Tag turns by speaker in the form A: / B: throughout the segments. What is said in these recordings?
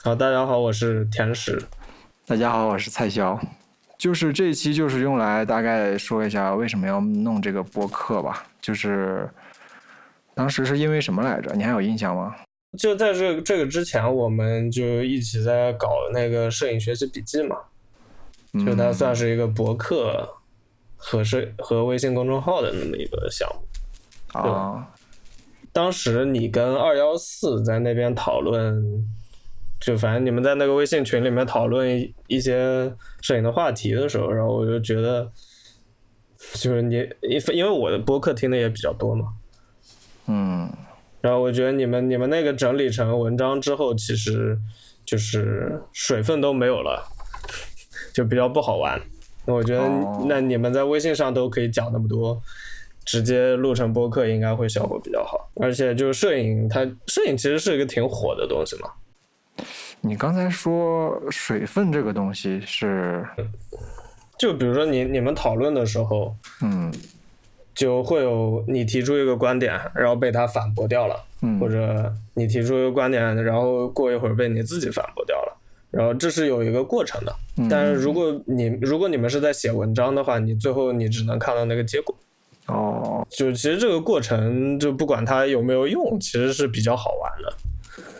A: 好，大家好，我是田石。
B: 大家好，我是蔡潇。就是这一期就是用来大概说一下为什么要弄这个播客吧。就是当时是因为什么来着？你还有印象吗？
A: 就在这这个之前，我们就一起在搞那个摄影学习笔记嘛。就它算是一个博客和摄和微信公众号的那么一个项目
B: 啊。
A: 当时你跟二幺四在那边讨论，就反正你们在那个微信群里面讨论一些摄影的话题的时候，然后我就觉得，就是你因因为我的播客听的也比较多嘛，
B: 嗯，
A: 然后我觉得你们你们那个整理成文章之后，其实就是水分都没有了。就比较不好玩，那我觉得那你们在微信上都可以讲那么多，直接录成播客应该会效果比较好。而且就是摄影，它摄影其实是一个挺火的东西嘛。
B: 你刚才说水分这个东西是，
A: 就比如说你你们讨论的时候，
B: 嗯，
A: 就会有你提出一个观点，然后被他反驳掉了，
B: 嗯，
A: 或者你提出一个观点，然后过一会儿被你自己反驳掉了。然后这是有一个过程的，但是如果你如果你们是在写文章的话，你最后你只能看到那个结果。
B: 哦，
A: 就其实这个过程就不管它有没有用，其实是比较好玩的。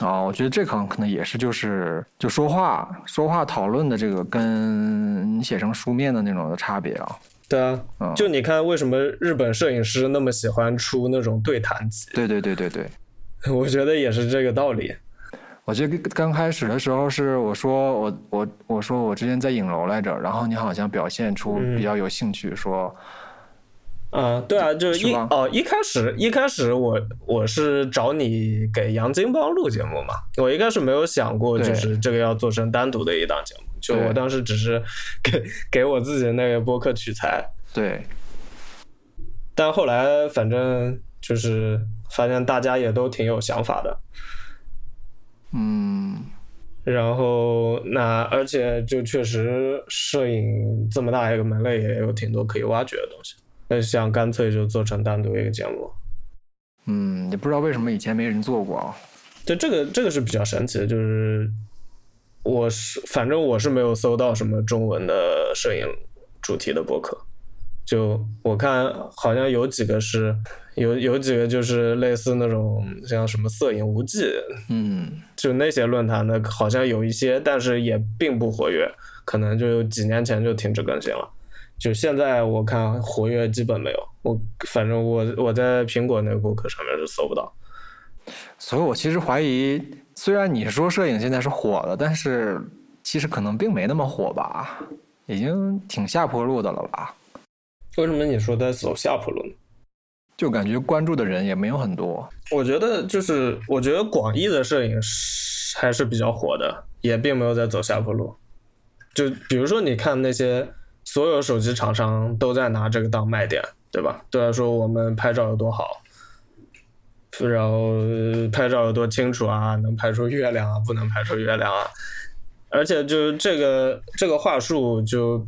B: 哦，我觉得这可能可能也是就是就说话说话讨论的这个跟你写成书面的那种的差别啊。
A: 对啊，就你看为什么日本摄影师那么喜欢出那种对谈集？
B: 对对对对对，
A: 我觉得也是这个道理。
B: 我记得刚开始的时候是我说我我我说我之前在影楼来着，然后你好像表现出比较有兴趣，说，
A: 嗯，对啊，就是一哦一开始一开始我我是找你给杨金邦录节目嘛，我一开始没有想过就是这个要做成单独的一档节目，就我当时只是给给我自己的那个播客取材，
B: 对，
A: 但后来反正就是发现大家也都挺有想法的。
B: 嗯，
A: 然后那而且就确实摄影这么大一个门类，也有挺多可以挖掘的东西。那想干脆就做成单独一个节目。
B: 嗯，也不知道为什么以前没人做过啊。
A: 对，这个这个是比较神奇的，就是我是反正我是没有搜到什么中文的摄影主题的博客。就我看好像有几个是有有几个就是类似那种像什么摄影无忌，
B: 嗯，
A: 就那些论坛的好像有一些，但是也并不活跃，可能就几年前就停止更新了。就现在我看活跃基本没有，我反正我我在苹果那个博客上面是搜不到。
B: 所以我其实怀疑，虽然你说摄影现在是火的，但是其实可能并没那么火吧，已经挺下坡路的了吧。
A: 为什么你说在走下坡路呢？
B: 就感觉关注的人也没有很多。
A: 我觉得就是，我觉得广义的摄影还是比较火的，也并没有在走下坡路。就比如说，你看那些所有手机厂商都在拿这个当卖点，对吧？都在说我们拍照有多好，然后拍照有多清楚啊，能拍出月亮啊，不能拍出月亮啊。而且就是这个这个话术就。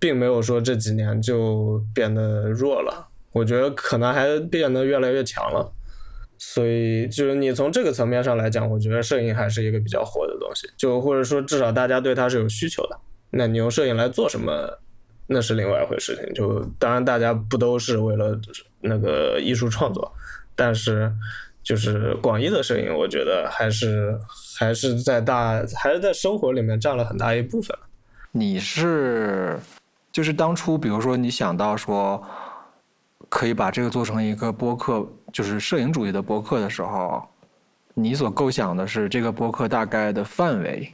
A: 并没有说这几年就变得弱了，我觉得可能还变得越来越强了。所以就是你从这个层面上来讲，我觉得摄影还是一个比较火的东西，就或者说至少大家对它是有需求的。那你用摄影来做什么，那是另外一回事情。就当然大家不都是为了那个艺术创作，但是就是广义的摄影，我觉得还是还是在大还是在生活里面占了很大一部分。
B: 你是？就是当初，比如说你想到说可以把这个做成一个播客，就是摄影主义的播客的时候，你所构想的是这个播客大概的范围，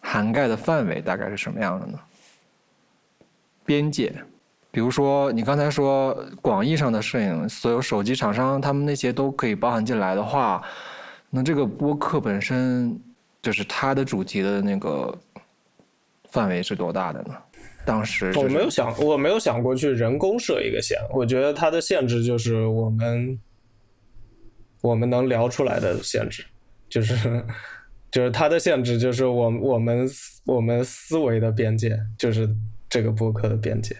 B: 涵盖的范围大概是什么样的呢？边界，比如说你刚才说广义上的摄影，所有手机厂商他们那些都可以包含进来的话，那这个播客本身就是它的主题的那个范围是多大的呢？当时
A: 我没有想，我没有想过去人工设一个线。我觉得它的限制就是我们我们能聊出来的限制，就是就是它的限制就是我我们我们思维的边界，就是这个播客的边界。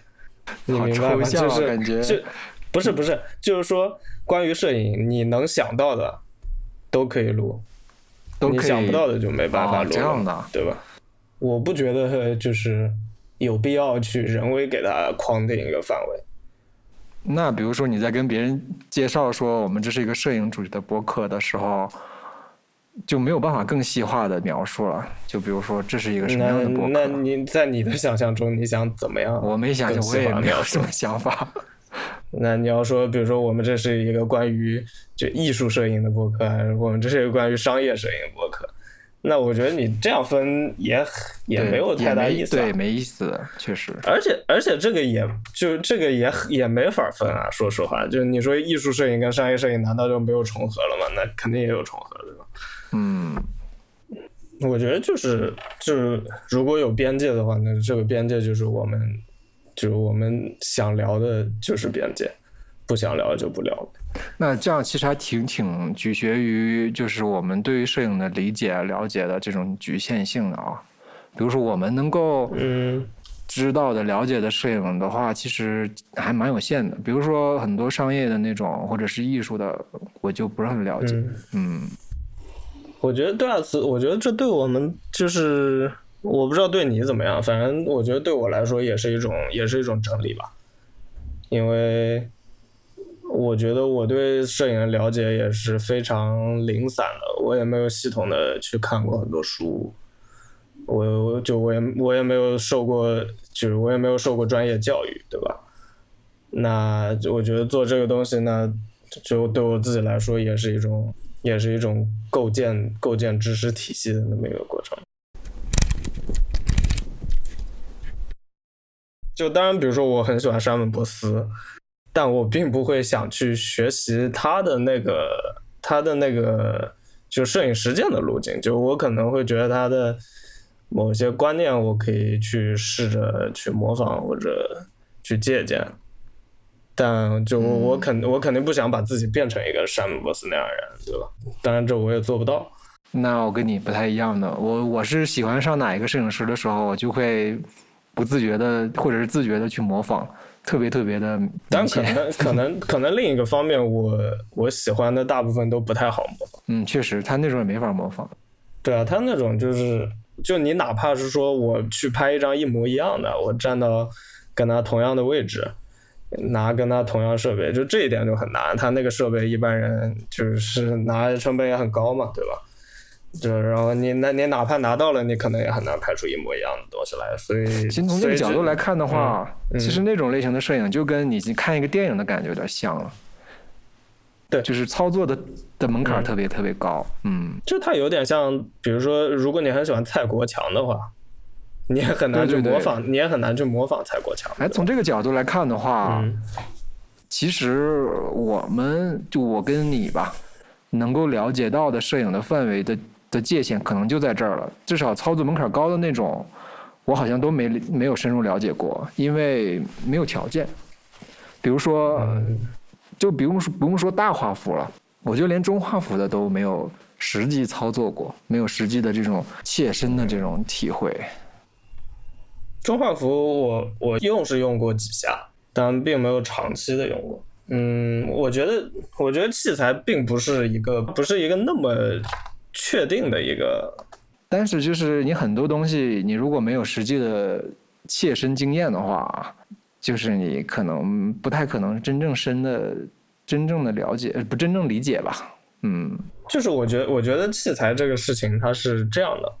A: 你明白吗？就是
B: 感觉
A: 就不是不是，就是说关于摄影，你能想到的都可以录，
B: 都可以
A: 你想不到的就没办法
B: 哦
A: 录了，
B: 这样的
A: 对吧？我不觉得就是有必要去人为给它框定一个范围。
B: 那比如说你在跟别人介绍说我们这是一个摄影主题的播客的时候，就没有办法更细化的描述了。就比如说这是一个什么样的播
A: 那
B: 客，
A: 你在你的想象中，你想怎么样？
B: 我没想想，
A: 更细
B: 我也没有什么想法。
A: 那你要说，比如说我们这是一个关于就艺术摄影的博客，还是我们这是一个关于商业摄影的博客？那我觉得你这样分也也没有太大意思、
B: 对，没意思，确实。
A: 而且而且这个也就这个也也没法分啊，说实话，就你说艺术摄影跟商业摄影难道就没有重合了吗？那肯定也有重合，对吧？
B: 嗯，
A: 我觉得就是就是如果有边界的话，那这个边界就是我们就是我们想聊的就是边界，不想聊就不聊了。
B: 那这样其实还挺挺取决于就是我们对于摄影的理解、了解的这种局限性的啊。比如说我们能够
A: 嗯
B: 知道的、了解的摄影的话，其实还蛮有限的。比如说很多商业的那种或者是艺术的，我就不是很了解。
A: 嗯。
B: 嗯
A: 我觉得对啊，此我觉得这对我们就是我不知道对你怎么样，反正我觉得对我来说也是一种也是一种整理吧，因为我觉得我对摄影的了解也是非常零散的，我也没有系统的去看过很多书，我我就我也我也没有受过，就是我也没有受过专业教育，对吧？那我觉得做这个东西呢，就对我自己来说也是一种，也是一种构建构建知识体系的那么一个过程。就当然，比如说我很喜欢山本博斯，但我并不会想去学习他的那个他的那个就摄影实践的路径。就我可能会觉得他的某些观念，我可以去试着去模仿或者去借鉴。但就我我肯我肯定不想把自己变成一个山姆博斯那样的人，对吧？当然这我也做不到。
B: 那我跟你不太一样的，我我是喜欢上哪一个摄影师的时候，我就会不自觉的或者是自觉的去模仿，特别特别的
A: 但可。能 可能可能另一个方面，我我喜欢的大部分都不太好模仿。
B: 嗯，确实，他那种也没法模仿。
A: 对啊，他那种就是，就你哪怕是说我去拍一张一模一样的，我站到跟他同样的位置，拿跟他同样设备，就这一点就很难。他那个设备一般人就是拿成本也很高嘛，对吧？就然后你那你哪怕拿到了，你可能也很难拍出一模一样的东西来。所以，
B: 其实从这个角度来看的话，
A: 嗯
B: 其实那种类型的摄影就跟你看一个电影的感觉有点像了。
A: 对
B: 就是操作的的门槛特别特别高。嗯，
A: 就它有点像，比如说，如果你很喜欢蔡国强的话，你也很难去
B: 对对对
A: 模仿，你也很难去模仿蔡国强。
B: 哎，从这个角度来看的话，
A: 嗯
B: 其实我们就我跟你吧，能够了解到的摄影的范围的的界限可能就在这儿了。至少操作门槛高的那种，我好像都没没有深入了解过，因为没有条件。比如说，
A: 嗯
B: 就不用说不用说大画幅了，我就连中画幅的都没有实际操作过，没有实际的这种切身的这种体会。
A: 中画幅我我用是用过几下，但并没有长期的用过。嗯，我觉得我觉得器材并不是一个不是一个那么确定的一个，
B: 但是就是你很多东西，你如果没有实际的切身经验的话，就是你可能不太可能真正深的、真正的了解，呃不真正理解吧？嗯，
A: 就是我觉得我觉得器材这个事情它是这样的。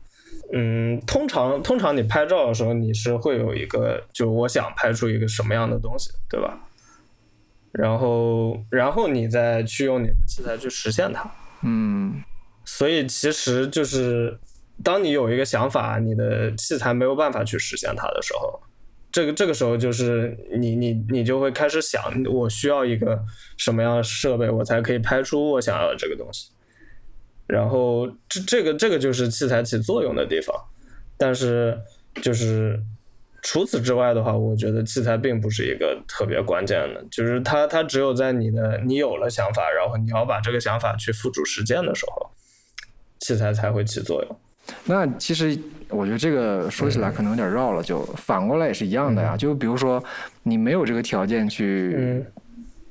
A: 嗯，通常通常你拍照的时候，你是会有一个，就我想拍出一个什么样的东西，对吧？然后，然后你再去用你的器材去实现它。
B: 嗯，
A: 所以其实就是，当你有一个想法，你的器材没有办法去实现它的时候，这个这个时候就是你你你就会开始想，我需要一个什么样的设备，我才可以拍出我想要的这个东西。然后这这个这个就是器材起作用的地方，但是就是除此之外的话，我觉得器材并不是一个特别关键的，就是它它只有在你的你有了想法，然后你要把这个想法去付诸实践的时候，器材才会起作用。
B: 那其实我觉得这个说起来可能有点绕了，就反过来也是一样的呀。就比如说你没有这个条件去
A: 嗯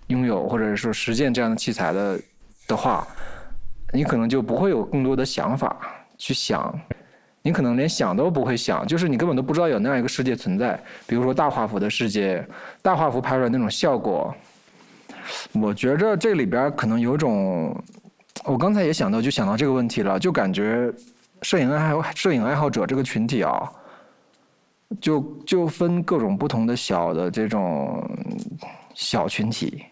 B: 拥有或者说实践这样的器材的的话，你可能就不会有更多的想法去想，你可能连想都不会想，就是你根本都不知道有那样一个世界存在。比如说大画幅的世界，大画幅拍出来那种效果，我觉着这里边可能有种，我刚才也想到，就想到这个问题了，就感觉摄影爱好摄影爱好者这个群体啊。就就分各种不同的小的这种小群体，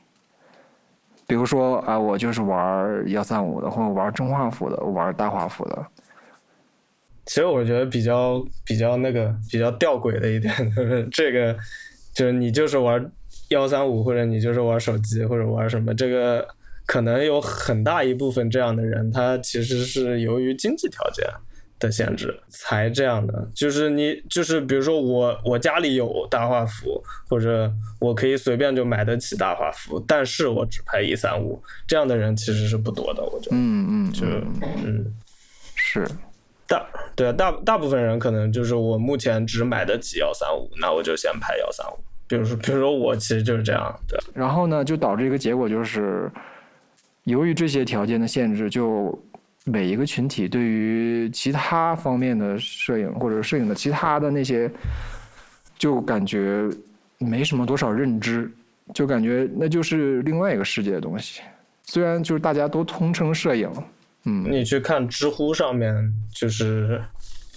B: 比如说啊，我就是玩幺三五的，或者玩中画幅的，玩大画幅的。
A: 其实我觉得比较比较那个比较吊诡的一点就是这个，就是你就是玩幺三五，或者你就是玩手机，或者玩什么，这个可能有很大一部分这样的人，他其实是由于经济条件。的限制才这样的，就是你就是比如说我我家里有大画幅，或者我可以随便就买得起大画幅，但是我只拍一三五，这样的人其实是不多的，我觉得。
B: 嗯嗯，
A: 就嗯
B: 是
A: 大对啊大大部分人可能就是我目前只买得起幺三五，那我就先拍幺三五。比如说比如说我其实就是这样，对。
B: 然后呢，就导致一个结果就是，由于这些条件的限制，就。每一个群体对于其他方面的摄影或者摄影的其他的那些，就感觉没什么多少认知，就感觉那就是另外一个世界的东西。虽然就是大家都通称摄影，嗯，
A: 你去看知乎上面，就是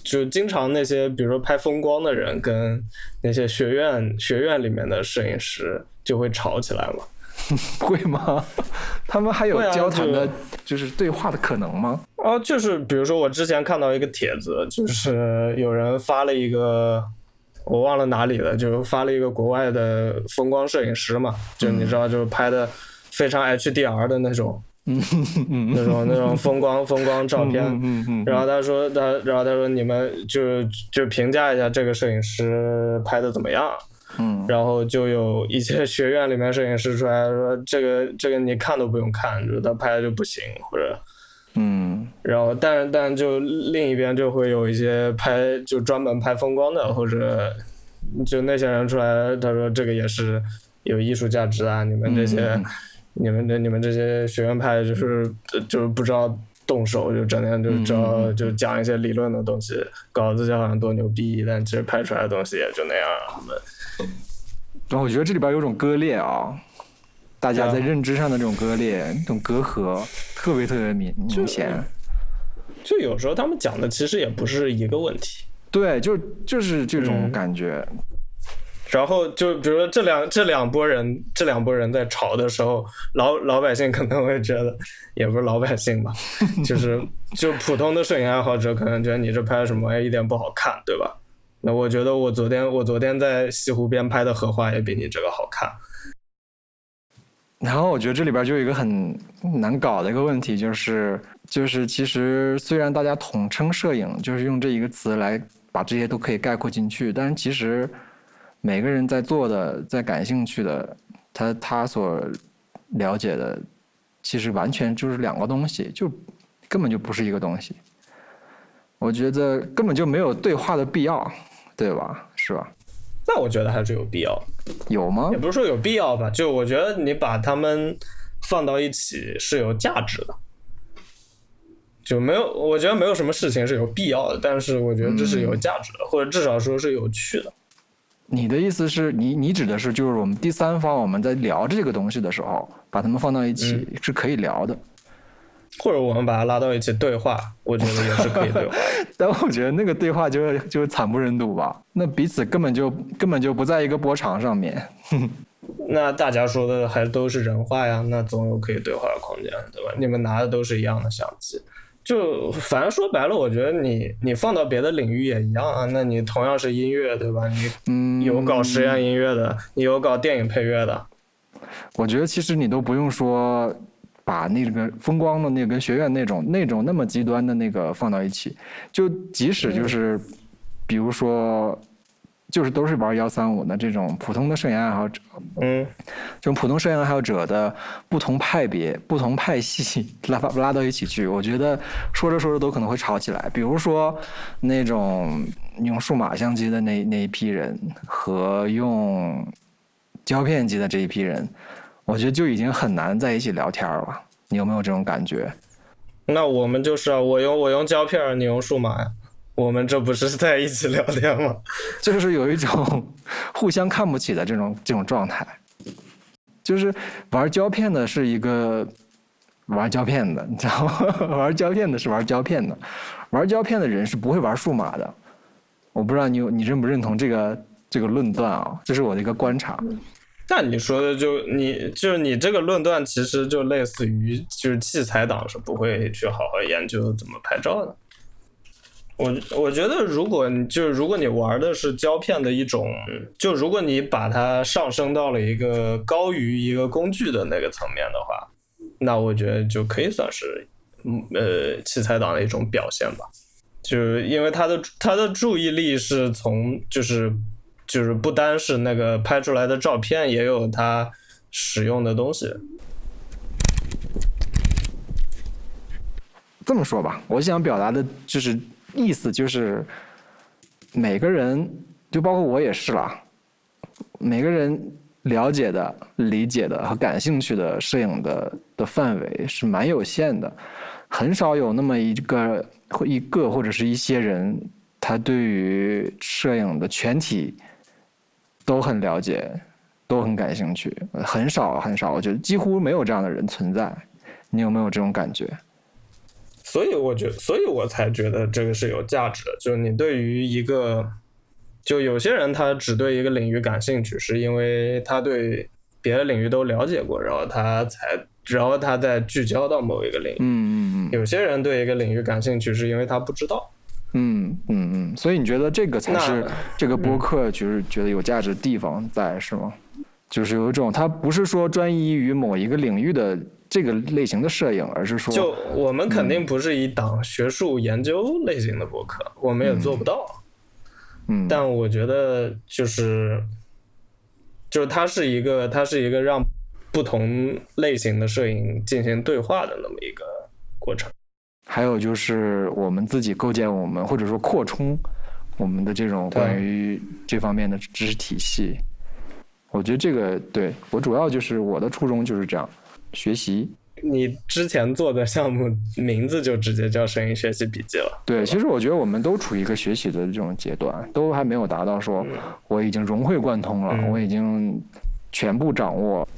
A: 就经常那些比如说拍风光的人跟那些学院学院里面的摄影师就会吵起来嘛。
B: 会吗？他们还有交谈的，就是对话的可能吗？
A: 哦，就是比如说我之前看到一个帖子，就是有人发了一个，我忘了哪里了，就发了一个国外的风光摄影师嘛，就你知道，就是拍的非常 HDR 的那种，嗯那种那种风光 风光照片。然后他说他，然后他说你们就就评价一下这个摄影师拍的怎么样。
B: 嗯，
A: 然后就有一些学院里面摄影师出来说，这个 这个你看都不用看，就是他拍的就不行，或者，
B: 嗯，
A: 然后但但就另一边就会有一些拍就专门拍风光的，或者就那些人出来，他说这个也是有艺术价值啊，你们这些你们这你们这些学院派就是就是不知道动手，就整天就知道就讲一些理论的东西，稿子就好像多牛逼，但其实拍出来的东西也就那样，他们。
B: 然后我觉得这里边有种割裂啊，大家在认知上的这种割裂、这种隔阂，特别特别明明显。
A: 就有时候他们讲的其实也不是一个问题。
B: 对，就就是这种感觉。
A: 然后就比如说这两这两拨人，这两拨人在吵的时候，老老百姓可能会觉得，也不是老百姓吧，就是就普通的摄影爱好者可能觉得你这拍什么哎一点不好看，对吧？那我觉得我昨天我昨天在西湖边拍的荷花也比你这个好看。
B: 然后我觉得这里边就有一个很难搞的一个问题，就是就是其实虽然大家统称摄影，就是用这一个词来把这些都可以概括进去，但是其实每个人在做的、在感兴趣的，他他所了解的，其实完全就是两个东西，就根本就不是一个东西。我觉得根本就没有对话的必要。对吧？是吧？
A: 那我觉得还是有必要。
B: 有吗？
A: 也不是说有必要吧，就我觉得你把它们放到一起是有价值的。就没有，我觉得没有什么事情是有必要的，但是我觉得这是有价值的，或者至少说是有趣的。
B: 你的意思是你，你指的是就是我们第三方我们在聊这个东西的时候，把它们放到一起是可以聊的。
A: 或者我们把它拉到一起对话，我觉得也是可以对话。
B: 但我觉得那个对话就是就是惨不忍睹吧。那彼此根本就根本就不在一个波长上面。
A: 那大家说的还都是人话呀，那总有可以对话的空间，对吧？你们拿的都是一样的相机，就反正说白了，我觉得你你放到别的领域也一样啊。那你同样是音乐，对吧？你有搞实验音乐的，你有搞电影配乐的。
B: 我觉得其实你都不用说。把那个风光的那跟学院那种那种那么极端的那个放到一起，就即使就是，比如说，就是都是玩幺三五的这种普通的摄影爱好者，
A: 嗯，
B: 这种普通摄影爱好者的不同派别、不同派系拉拉到一起去，我觉得说着说着都可能会吵起来。比如说那种用数码相机的那那一批人和用胶片机的这一批人。我觉得就已经很难在一起聊天了，你有没有这种感觉？
A: 那我们就是啊，我用我用胶片，你用数码呀，我们这不是在一起聊天吗？
B: 就是有一种 互相看不起的这种这种状态。就是玩胶片的是一个玩胶片的，你知道吗？玩胶片的是玩胶片的，玩胶片的人是不会玩数码的。我不知道你你认不认同这个这个论断啊？这是我的一个观察。
A: 那你说的就你就是你这个论断，其实就类似于就是器材党是不会去好好研究怎么拍照的。我我觉得，如果你就是如果你玩的是胶片的一种，就如果你把它上升到了一个高于一个工具的那个层面的话，那我觉得就可以算是呃器材党的一种表现吧。就是因为他的他的注意力是从就是就是不单是那个拍出来的照片，也有他使用的东西。
B: 这么说吧，我想表达的就是。意思就是，每个人，就包括我也是啦。每个人了解的、理解的和感兴趣的摄影的的范围是蛮有限的，很少有那么一个或一个或者是一些人，他对于摄影的全体都很了解，都很感兴趣，很少很少，我觉得几乎没有这样的人存在。你有没有这种感觉？
A: 所以我觉，所以我才觉得这个是有价值的。就是你对于一个，就有些人他只对一个领域感兴趣，是因为他对别的领域都了解过，然后他才，然后他再聚焦到某一个领域。
B: 嗯嗯嗯。
A: 有些人对一个领域感兴趣，是因为他不知道。
B: 嗯嗯嗯。所以你觉得这个才是这个播客就是觉得有价值的地方在是吗？就是有一种，它不是说专一于某一个领域的。这个类型的摄影，而是说，
A: 就我们肯定不是一档学术研究类型的播客，我们也做不到。
B: 嗯，
A: 但我觉得就是，就是它是一个，它是一个让不同类型的摄影进行对话的那么一个过程。
B: 还有就是我们自己构建我们，或者说扩充我们的这种关于这方面的知识体系。我觉得这个对我主要就是我的初衷就是这样。学习，
A: 你之前做的项目名字就直接叫声音学习笔记了。
B: 对，其实我觉得我们都处于一个学习的这种阶段，都还没有达到说我已经融会贯通了，我已经全部掌握。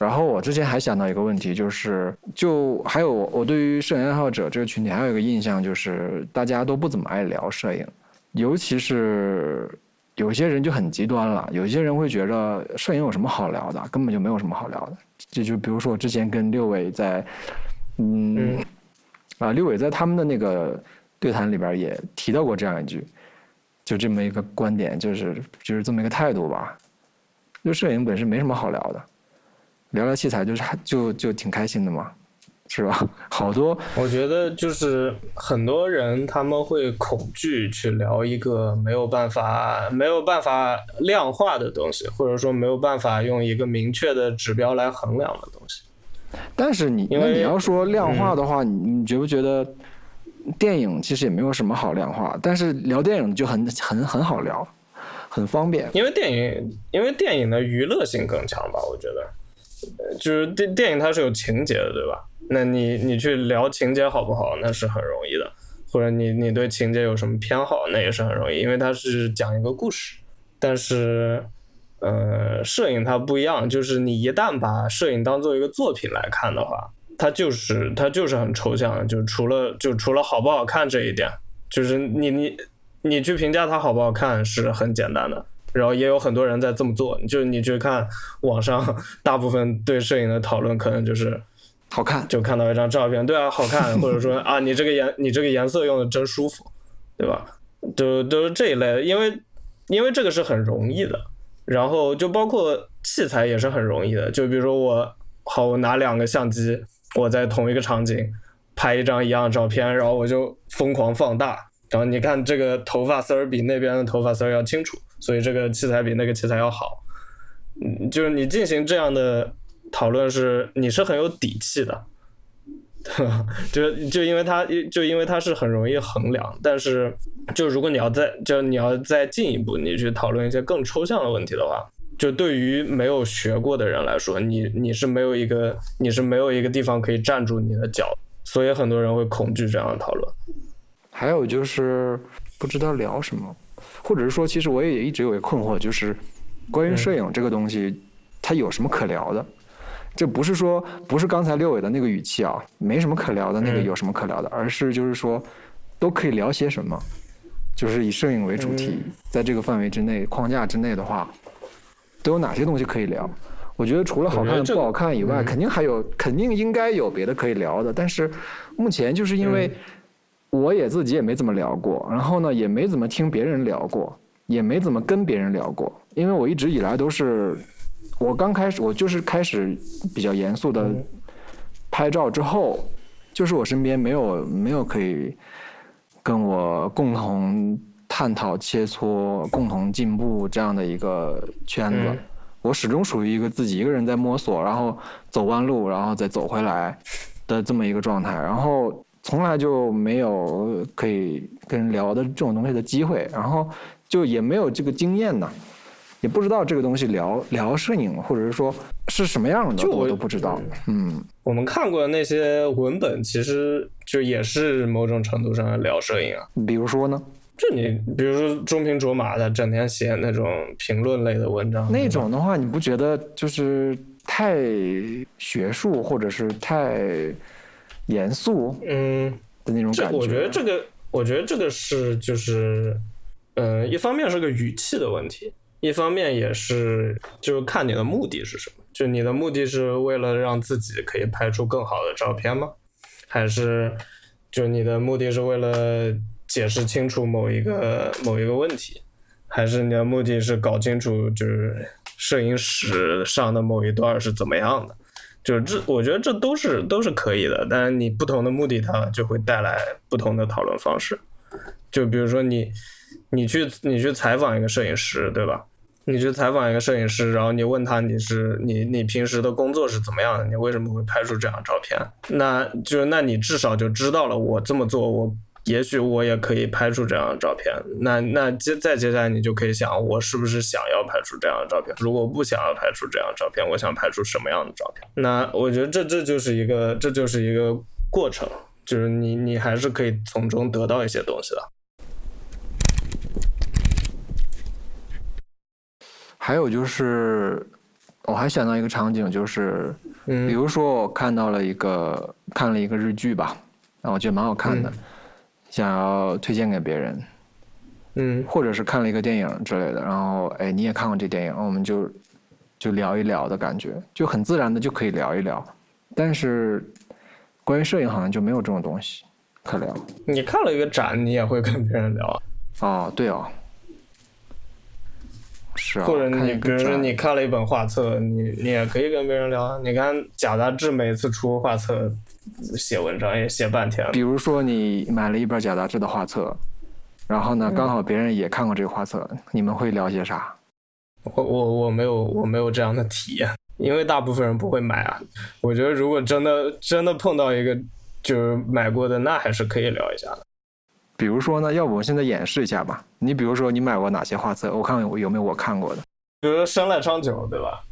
B: 然后我之前还想到一个问题，就是就还有我对于摄影爱好者这个群体还有一个印象，就是大家都不怎么爱聊摄影，尤其是。有些人就很极端了，有些人会觉得摄影有什么好聊的，根本就没有什么好聊的。这就比如说我之前跟六伟在，嗯，啊，六伟在他们的那个对谈里边也提到过这样一句，就这么一个观点，就是就是这么一个态度吧。就摄影本身没什么好聊的，聊聊器材就是就就挺开心的嘛。是吧？好多，
A: 我觉得就是很多人他们会恐惧去聊一个没有办法、没有办法量化的东西，或者说没有办法用一个明确的指标来衡量的东西。
B: 但是你，因为你要说量化的话，你你觉不觉得电影其实也没有什么好量化？但是聊电影就很很很好聊，很方便。
A: 因为电影，因为电影的娱乐性更强吧？我觉得，就是电电影它是有情节的，对吧？那你你去聊情节好不好，那是很容易的，或者你你对情节有什么偏好，那也是很容易，因为它是讲一个故事。但是，呃，摄影它不一样，就是你一旦把摄影当做一个作品来看的话，它就是它就是很抽象的，就除了就除了好不好看这一点，就是你你你去评价它好不好看是很简单的，然后也有很多人在这么做，就你去看网上大部分对摄影的讨论，可能就是。
B: 好看，
A: 就看到一张照片，对啊，好看，或者说啊，你这个颜，你这个颜色用的真舒服，对吧？都都是这一类的，因为因为这个是很容易的，然后就包括器材也是很容易的，就比如说我好，我拿两个相机，我在同一个场景拍一张一样的照片，然后我就疯狂放大，然后你看这个头发丝儿比那边的头发丝儿要清楚，所以这个器材比那个器材要好，嗯，就是你进行这样的。讨论是你是很有底气的，就就因为它就因为它是很容易衡量，但是就如果你要再就你要再进一步，你去讨论一些更抽象的问题的话，就对于没有学过的人来说，你你是没有一个你是没有一个地方可以站住你的脚，所以很多人会恐惧这样的讨论。
B: 还有就是不知道聊什么，或者是说，其实我也一直有一个困惑，就是关于摄影这个东西，它有什么可聊的？这不是说不是刚才六伟的那个语气啊，没什么可聊的那个有什么可聊的，而是就是说都可以聊些什么，就是以摄影为主题，在这个范围之内框架之内的话。都有哪些东西可以聊？我觉得除了好看不好看以外，肯定还有，肯定应该有别的可以聊的。但是目前就是因为我也自己也没怎么聊过，然后呢也没怎么听别人聊过，也没怎么跟别人聊过。因为我一直以来都是我刚开始，我就是开始比较严肃的拍照之后，就是我身边没有没有可以跟我共同。探讨、切磋、共同进步这样的一个圈子，我始终属于一个自己一个人在摸索，然后走弯路，然后再走回来的这么一个状态，然后从来就没有可以跟人聊的这种东西的机会，然后就也没有这个经验呢，也不知道这个东西聊聊摄影，或者是说是什么样的，我都不知道。嗯，
A: 我们看过的那些文本，其实就也是某种程度上聊摄影啊，
B: 比如说呢？
A: 就你，比如说中平卓玛的，整天写那种评论类的文章，
B: 那种的话，你不觉得就是太学术，或者是太严肃，
A: 嗯
B: 的那种感觉？
A: 我觉得这个，我觉得这个是就是，嗯，一方面是个语气的问题，一方面也是就是看你的目的是什么。就你的目的是为了让自己可以拍出更好的照片吗？还是就你的目的是为了？解释清楚某一个某一个问题，还是你的目的是搞清楚就是摄影史上的某一段是怎么样的？就是这，我觉得这都是都是可以的。但是你不同的目的，它就会带来不同的讨论方式。就比如说你你去你去采访一个摄影师，对吧？你去采访一个摄影师，然后你问他你是你你平时的工作是怎么样的？你为什么会拍出这样照片？那就那你至少就知道了我这么做我。也许我也可以拍出这样的照片，那那接再接下来你就可以想，我是不是想要拍出这样的照片？如果不想要拍出这样的照片，我想拍出什么样的照片？那我觉得这这就是一个这就是一个过程，就是你你还是可以从中得到一些东西的。
B: 还有就是，我还想到一个场景，就是，比如说我看到了一个看了一个日剧吧，啊，我觉得蛮好看的。想要推荐给别人，
A: 嗯，
B: 或者是看了一个电影之类的，然后哎，你也看过这电影，我们就就聊一聊的感觉，就很自然的就可以聊一聊。但是关于摄影好像就没有这种东西可聊。
A: 你看了一个展，你也会跟别人聊啊？
B: 哦，对哦，是啊。
A: 或者你比如说你看了一本画册，你你也可以跟别人聊。你看贾大志每次出画册。写文章也写半天了。
B: 比如说，你买了一本假杂志的画册，然后呢，刚好别人也看过这个画册，你们会聊些啥？
A: 我我我没有我没有这样的体验，因为大部分人不会买啊。我觉得如果真的真的碰到一个就是买过的，那还是可以聊一下的。
B: 比如说呢，要不我现在演示一下吧？你比如说，你买过哪些画册？我看有有没有我看过的。
A: 比如说生来昌久，对吧？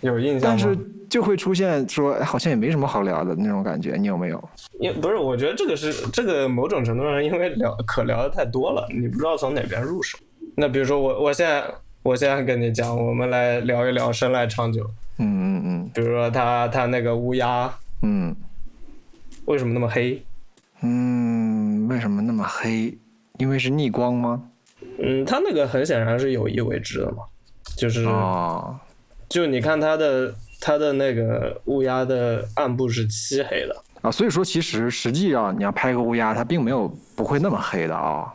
A: 有印象
B: 但是就会出现说，好像也没什么好聊的那种感觉，你有没有？
A: 因不是，我觉得这个是这个某种程度上，因为聊可聊的太多了，你不知道从哪边入手。那比如说我，我现在我现在跟你讲，我们来聊一聊生濑长久。
B: 嗯嗯嗯。
A: 比如说他他那个乌鸦，
B: 嗯，
A: 为什么那么黑？
B: 嗯，为什么那么黑？因为是逆光吗？
A: 嗯，他那个很显然是有意为之的嘛，就是
B: 哦。
A: 就你看它的它的那个乌鸦的暗部是漆黑的
B: 啊，所以说其实实际上你要拍个乌鸦，它并没有不会那么黑的啊。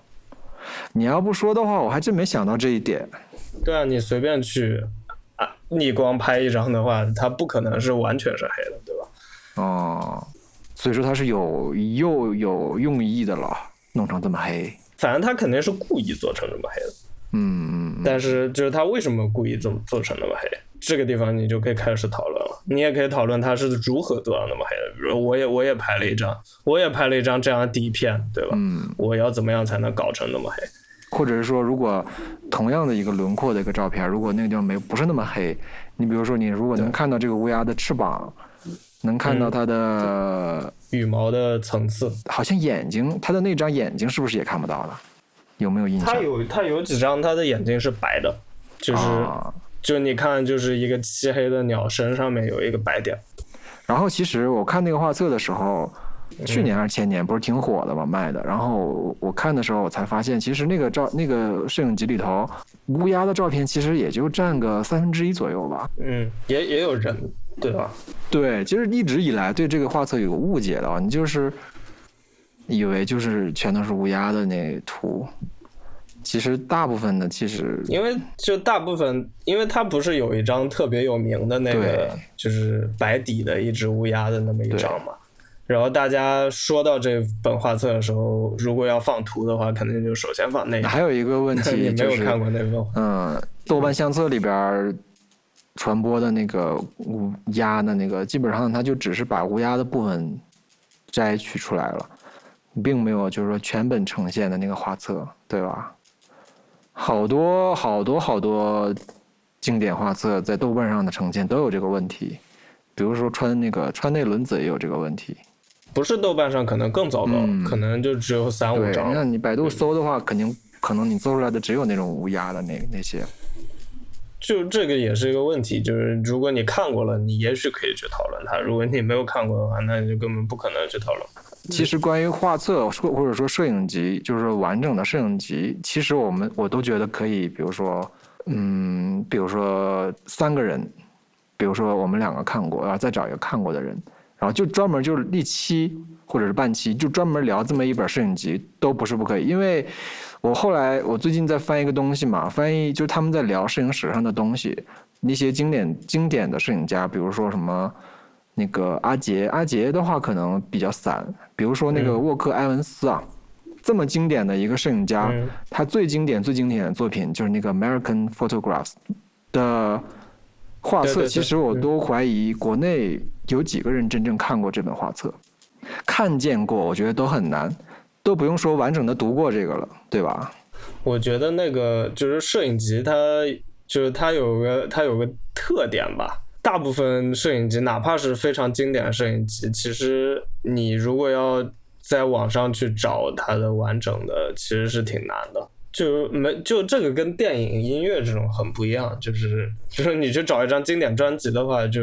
B: 你要不说的话，我还真没想到这一点。
A: 对啊，你随便去啊逆光拍一张的话，它不可能是完全是黑的，对吧？
B: 哦，所以说它是有又有用意的了，弄成这么黑。
A: 反正他肯定是故意做成这么黑的。
B: 嗯嗯。
A: 但是就是他为什么故意这么做成那么黑？这个地方你就可以开始讨论了，你也可以讨论它是如何做到那么黑的。比如我也我也拍了一张，我也拍了一张这样的底片，对吧？
B: 嗯。
A: 我要怎么样才能搞成那么黑？
B: 或者是说，如果同样的一个轮廓的一个照片，如果那个地方没不是那么黑，你比如说你如果能看到这个乌鸦的翅膀，能看到它的
A: 羽毛的层次，
B: 好像眼睛，它的那张眼睛是不是也看不到了？有没有印象？
A: 它有它有几张，它的眼睛是白的，就是、
B: 啊
A: 就你看，就是一个漆黑的鸟身上面有一个白点。
B: 然后其实我看那个画册的时候，去年还是前年不是挺火的嘛卖的。然后我看的时候，我才发现其实那个照那个摄影集里头，乌鸦的照片其实也就占个三分之一左右吧。
A: 嗯，也也有人，对吧？
B: 对，其实一直以来对这个画册有个误解的啊，你就是以为就是全都是乌鸦的那图，其实大部分的其实
A: 因为就大部分，因为它不是有一张特别有名的那个，就是白底的一只乌鸦的那么一张嘛。然后大家说到这本画册的时候，如果要放图的话，肯定就首先放那个。
B: 还有一个问
A: 你
B: 题
A: 没
B: 就是，
A: 有看过那本画？
B: 嗯，豆瓣相册里边儿传播的那个乌鸦的那个，基本上它就只是把乌鸦的部分摘取出来了，并没有就是说全本呈现的那个画册，对吧？好多好多好多经典画册在豆瓣上的呈现都有这个问题，比如说川那个川内伦子也有这个问题。
A: 不是豆瓣上可能更糟糕，
B: 嗯
A: 可能就只有三五，张。
B: 那你百度搜的话，肯定可能你搜出来的只有那种乌鸦的那那些。
A: 就这个也是一个问题，就是如果你看过了，你也许可以去讨论它；如果你没有看过的话，那你就根本不可能去讨论。
B: 其实关于画册或者说摄影集，就是完整的摄影集，其实我们我都觉得可以，比如说，嗯，比如说三个人，比如说我们两个看过，然后再找一个看过的人，然后就专门就是一期或者是半期，就专门聊这么一本摄影集，都不是不可以。因为我后来我最近在翻一个东西嘛，翻译就是他们在聊摄影史上的东西，一些经典经典的摄影家，比如说什么。那个阿杰，阿杰的话可能比较散，比如说那个沃克·埃文斯啊，这么经典的一个摄影家，
A: 嗯
B: 他最经典、最经典的作品就是那个《American Photographs》的画册。
A: 对对对
B: 其实我都怀疑国内有几个人真正看过这本画册，看见过，我觉得都很难，都不用说完整的读过这个了，对吧？
A: 我觉得那个就是摄影集它，就是它有个它有个特点吧。大部分摄影机，哪怕是非常经典的摄影机，其实你如果要在网上去找它的完整的，其实是挺难的。就没就这个跟电影、音乐这种很不一样，就是就是你去找一张经典专辑的话，就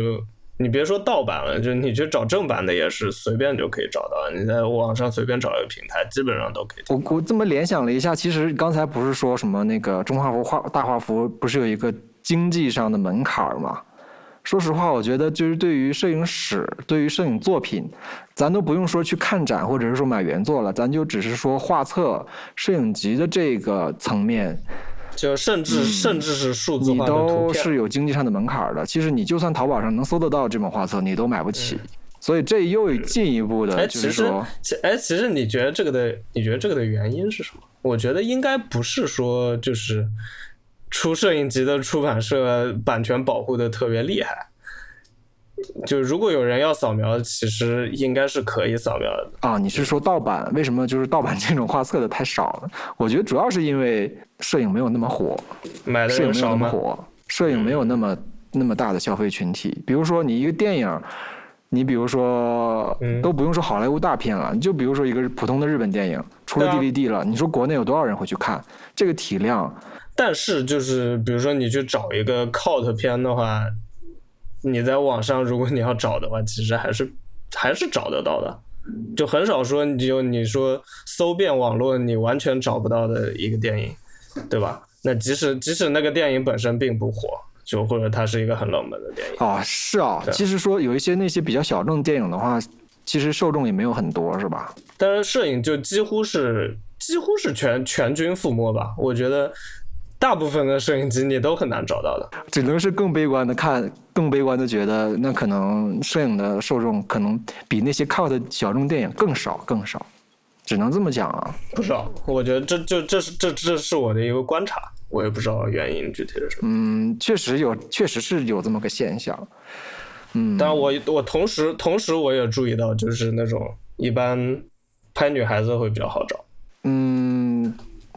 A: 你别说盗版了，就你去找正版的也是随便就可以找到，你在网上随便找一个平台，基本上都可以。
B: 我我这么联想了一下，其实刚才不是说什么那个中画幅画大画幅不是有一个经济上的门槛吗？说实话，我觉得就是对于摄影史，对于摄影作品，咱都不用说去看展或者是说买原作了，咱就只是说画册、摄影集的这个层面，
A: 就甚至、甚至是数字
B: 你
A: 化的
B: 都，是有经济上的门槛的。其实你就算淘宝上能搜得到这本画册，你都买不起。所以这又进一步
A: 哎，
B: 的就
A: 其实
B: 是说，，
A: 其哎，其实你觉得这个的，你觉得这个的原因是什么？我觉得应该不是说就是出摄影集的出版社版权保护的特别厉害。就如果有人要扫描，其实应该是可以扫描的。
B: 啊，你是说盗版？为什么就是盗版 这种画册的太少了？我觉得主要是因为摄影没有那么火，
A: 买的
B: 摄影
A: 少
B: 火，摄影没有那么那么大的消费群体。比如说你一个电影，你比如说
A: 嗯
B: 都不用说好莱坞大片了，你就比如说一个普通的日本电影出了 DVD 了，你说国内有多少人会去看？这个体量，
A: 但是就是比如说你去找一个 cult 片的话，你在网上如果你要找的话，其实还是还是找得到的，就很少说你就你说搜遍网络你完全找不到的一个电影，对吧？那即使即使那个电影本身并不火，就或者它是一个很冷门的电影，
B: 啊，是啊，其实说有一些那些比较小众的电影的话，其实受众也没有很多，是吧？
A: 但是摄影就几乎是几乎是全全军覆没吧，我觉得。大部分的摄影机你都很难找到的，
B: 只能是更悲观的看，更悲观的觉得，那可能摄影的受众可能比那些 cult 小众电影更少更少，只能这么讲啊。
A: 不知道，我觉得这就这是这这是我的一个观察，我也不知道原因具体是什么。
B: 嗯，确实有，确实是有这么个现象。嗯，
A: 但我我同时同时我也注意到，就是那种一般拍女孩子会比较好找。
B: 嗯，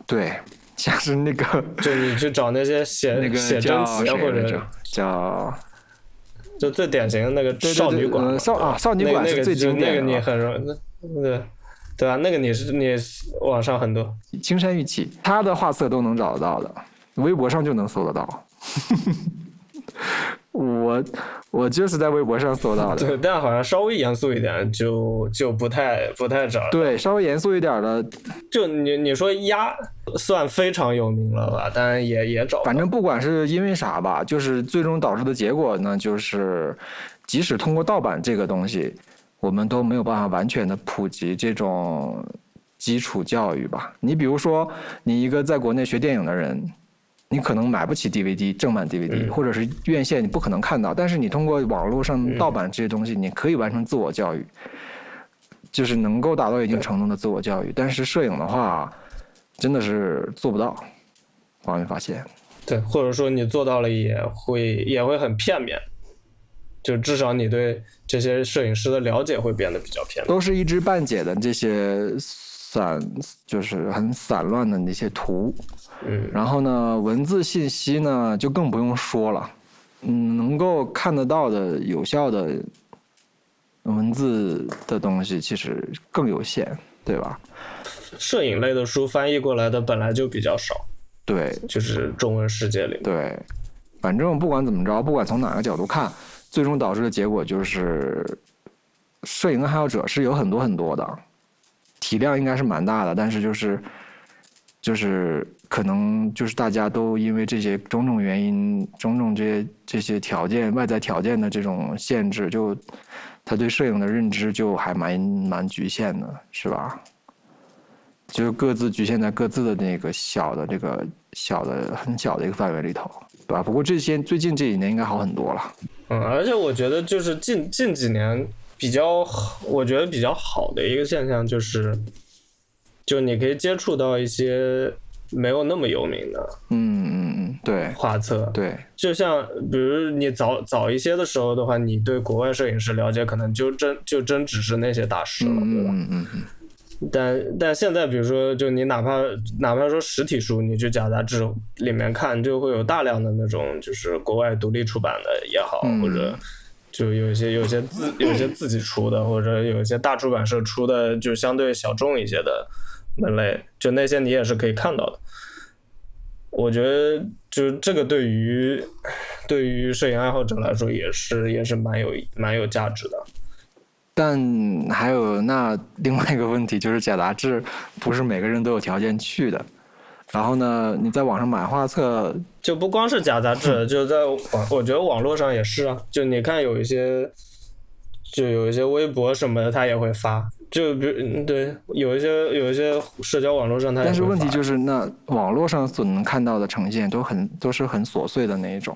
B: 对，像是那个
A: 就你去找那些写
B: 那个
A: 写真
B: 叫
A: 集或者
B: 来着？叫
A: 就最典型的那个少女馆
B: 少啊少女馆是最
A: 那那个那个你很容易，对对啊，那个你是你网上很多，
B: 青山玉器，他的画册都能找得到的，微博上就能搜得到。我我就是在微博上搜到的。
A: 对，但好像稍微严肃一点就就不太不太找了。
B: 对，稍微严肃一点的，
A: 就你你说鸭算非常有名了吧，但也也找。
B: 反正不管是因为啥吧，就是最终导致的结果呢，就是即使通过盗版这个东西，我们都没有办法完全的普及这种基础教育吧。你比如说，你一个在国内学电影的人，你可能买不起 DVD 正版 DVD，、
A: 嗯
B: 或者是院线你不可能看到，但是你通过网络上盗版这些东西，你可以完成自我教育，就是能够达到一定程度的自我教育。但是摄影的话，真的是做不到，我没发现。
A: 对，或者说你做到了也会也会很片面，就至少你对这些摄影师的了解会变得比较片面。
B: 都是一知半解的这些散，就是很散乱的那些图。
A: 嗯，
B: 然后呢，文字信息呢就更不用说了，嗯，能够看得到的有效的文字的东西其实更有限，对吧？
A: 摄影类的书翻译过来的本来就比较少，
B: 对
A: 就是中文世界里。
B: 对，反正不管怎么着，不管从哪个角度看，最终导致的结果就是，摄影爱好者是有很多很多的，体量应该是蛮大的，但是就是就是可能就是大家都因为这些种种原因、种种这些这些条件、外在条件的这种限制，就他对摄影的认知就还蛮蛮局限的，是吧？就是各自局限在各自的那个小的这个小的很小的一个范围里头，对吧？不过这些最近这几年应该好很多了。
A: 嗯，而且我觉得就是近近几年比较好，我觉得比较好的一个现象就是，就你可以接触到一些没有那么有名的
B: 嗯嗯嗯，对。
A: 画册，
B: 对。
A: 就像比如你早早一些的时候的话，你对国外摄影师了解可能就真就真只是那些大师了，对吧？
B: 嗯嗯。嗯嗯，
A: 但但现在比如说，就你哪怕哪怕说实体书，你去假杂志里面看，就会有大量的那种就是国外独立出版的也好，
B: 嗯。
A: 或者就有一些有一些自有一些自己出的，或 者有一些大出版社出的，就相对小众一些的门类，就那些你也是可以看到的。我觉得就这个对于对于摄影爱好者来说也是也是蛮有蛮有价值的。
B: 但还有那另外一个问题就是假杂志不是每个人都有条件去的。然后呢，你在网上买画册，
A: 就不光是假杂志，就在网，我觉得网络上也是啊。就你看有一些，就有一些微博什么的，他也会发。就比如嗯对，有一些有一些社交网络上他
B: 但是问题就是那网络上所能看到的呈现都很都是很琐碎的那一种。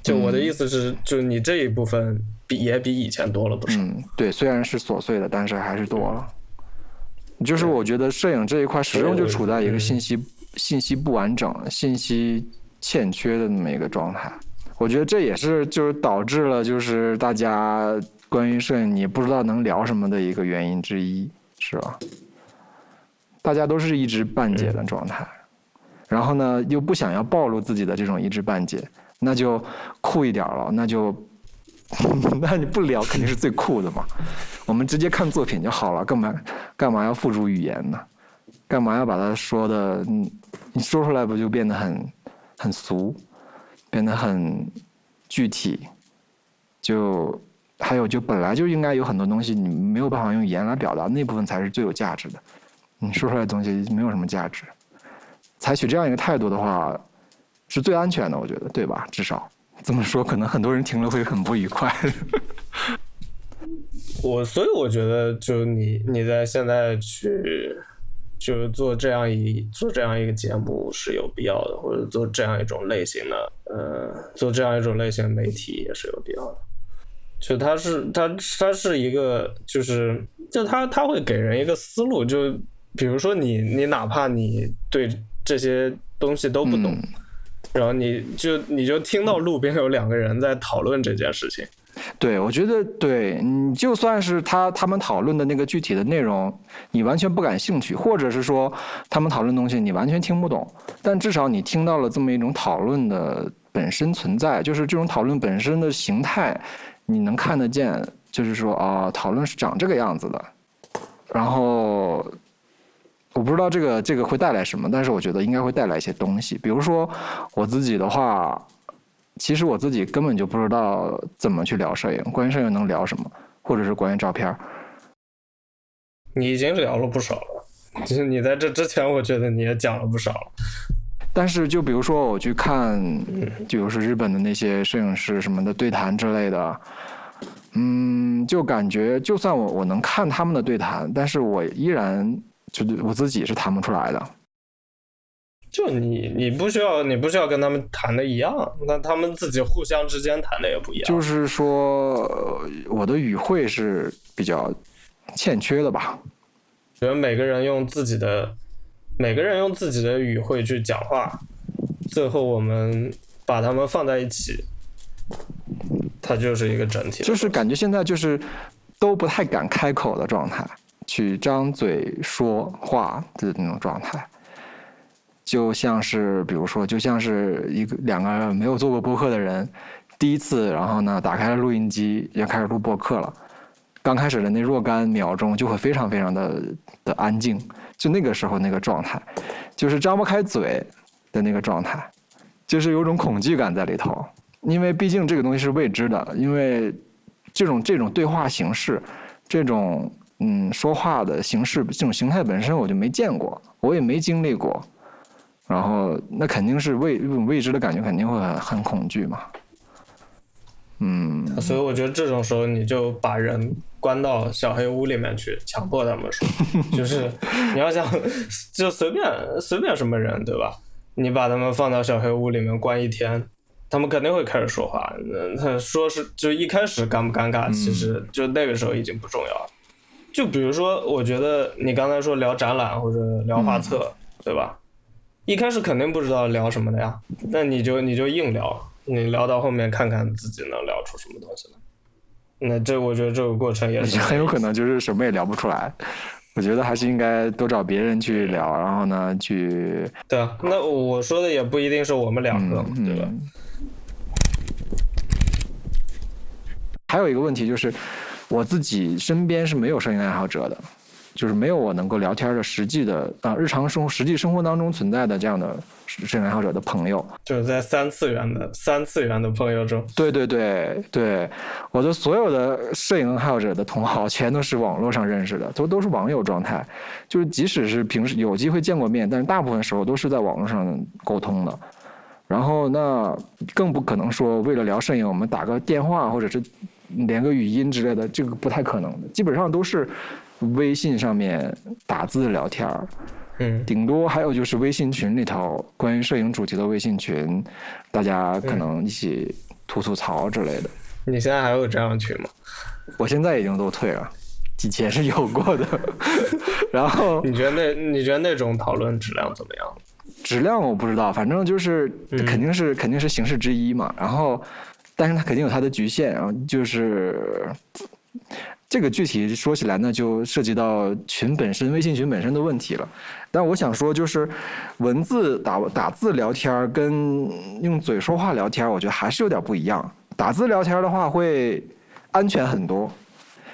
A: 就我的意思是，就你这一部分比也比以前多了不少。
B: 嗯，对，虽然是琐碎的，但是还是多了。就是我觉得摄影这一块始终就处在一个信息信息不完整、信息欠缺的那么一个状态。我觉得这也是就是导致了就是大家关于摄影你不知道能聊什么的一个原因之一，是吧？大家都是一知半解的状态，然后呢又不想要暴露自己的这种一知半解，那就酷一点了，那就 那你不聊肯定是最酷的嘛。我们直接看作品就好了，干嘛干嘛要付诸语言呢？干嘛要把它说的，你说出来不就变得很很俗，变得很具体？就还有就本来就应该有很多东西你没有办法用语言来表达，那部分才是最有价值的。你说出来的东西没有什么价值。采取这样一个态度的话，是最安全的，我觉得，对吧？至少这么说，可能很多人听了会很不愉快。
A: 我所以我觉得，就你你在现在去就是做这样一做这样一个节目是有必要的，或者做这样一种类型的，呃，做这样一种类型的媒体也是有必要的。就它是它它是一个，就是就它它会给人一个思路，就比如说你你哪怕你对这些东西都不懂，
B: 嗯
A: 然后你就你就听到路边有两个人在讨论这件事情。
B: 对，我觉得对你就算是他他们讨论的那个具体的内容，你完全不感兴趣，或者是说他们讨论东西你完全听不懂，但至少你听到了这么一种讨论的本身存在，就是这种讨论本身的形态，你能看得见，就是说啊，讨论是长这个样子的。然后我不知道这个这个会带来什么，但是我觉得应该会带来一些东西，比如说我自己的话。其实我自己根本就不知道怎么去聊摄影，关于摄影能聊什么，或者是关于照片。
A: 你已经聊了不少了，就是你在这之前，我觉得你也讲了不少了。
B: 但是就比如说我去看，就比如说日本的那些摄影师什么的对谈之类的，嗯，就感觉就算我我能看他们的对谈，但是我依然就我自己是谈不出来的。
A: 就你，你不需要，你不需要跟他们谈的一样，那他们自己互相之间谈的也不一样。
B: 就是说，我的语汇是比较欠缺的吧？
A: 觉得每个人用自己的，每个人用自己的语汇去讲话，最后我们把他们放在一起，它就是一个整体。
B: 就是感觉现在就是都不太敢开口的状态，去张嘴说话的那种状态。就像是，比如说，就像是一个两个没有做过播客的人，第一次，然后呢，打开了录音机，要开始录播客了。刚开始的那若干秒钟，就会非常非常的的安静，就那个时候那个状态，就是张不开嘴的那个状态，就是有种恐惧感在里头，因为毕竟这个东西是未知的，因为这种这种对话形式，这种嗯说话的形式，这种形态本身我就没见过，我也没经历过。然后，那肯定是未未知的感觉，肯定会很很恐惧嘛。嗯，
A: 所以我觉得这种时候，你就把人关到小黑屋里面去，强迫他们说，就是你要想，就随便随便什么人，对吧？你把他们放到小黑屋里面关一天，他们肯定会开始说话。他说是就一开始尴不尴尬，其实就那个时候已经不重要了。就比如说，我觉得你刚才说聊展览或者聊画册，对吧？一开始肯定不知道聊什么的呀，那你就你就硬聊，你聊到后面看看自己能聊出什么东西来。那这我觉得这个过程也是
B: 很有可能就是什么也聊不出来。我觉得还是应该多找别人去聊，然后呢去。
A: 对啊，那我说的也不一定是我们两个，对吧？
B: 还有一个问题就是，我自己身边是没有摄影爱好者的。就是没有我能够聊天的实际的啊，日常生活实际生活当中存在的这样的摄影爱好者的朋友，
A: 就是在三次元的三次元的朋友中，
B: 对对对对，我的所有的摄影爱好者的同好全都是网络上认识的，都都是网友状态，就是即使是平时有机会见过面，但是大部分时候都是在网络上沟通的，然后那更不可能说为了聊摄影，我们打个电话或者是连个语音之类的，这个不太可能的，基本上都是。微信上面打字聊天儿，
A: 嗯，
B: 顶多还有就是微信群里头关于摄影主题的微信群，大家可能一起吐吐槽之类的。
A: 你现在还有这样的群吗？
B: 我现在已经都退了，以前是有过的。然后
A: 你觉得那你觉得那种讨论质量怎么样？
B: 质量我不知道，反正就是肯定是肯定是形式之一嘛。然后，但是它肯定有它的局限，然后就是。这个具体说起来呢，就涉及到群本身、微信群本身的问题了。但我想说，就是文字打打字聊天跟用嘴说话聊天，我觉得还是有点不一样。打字聊天的话会安全很多，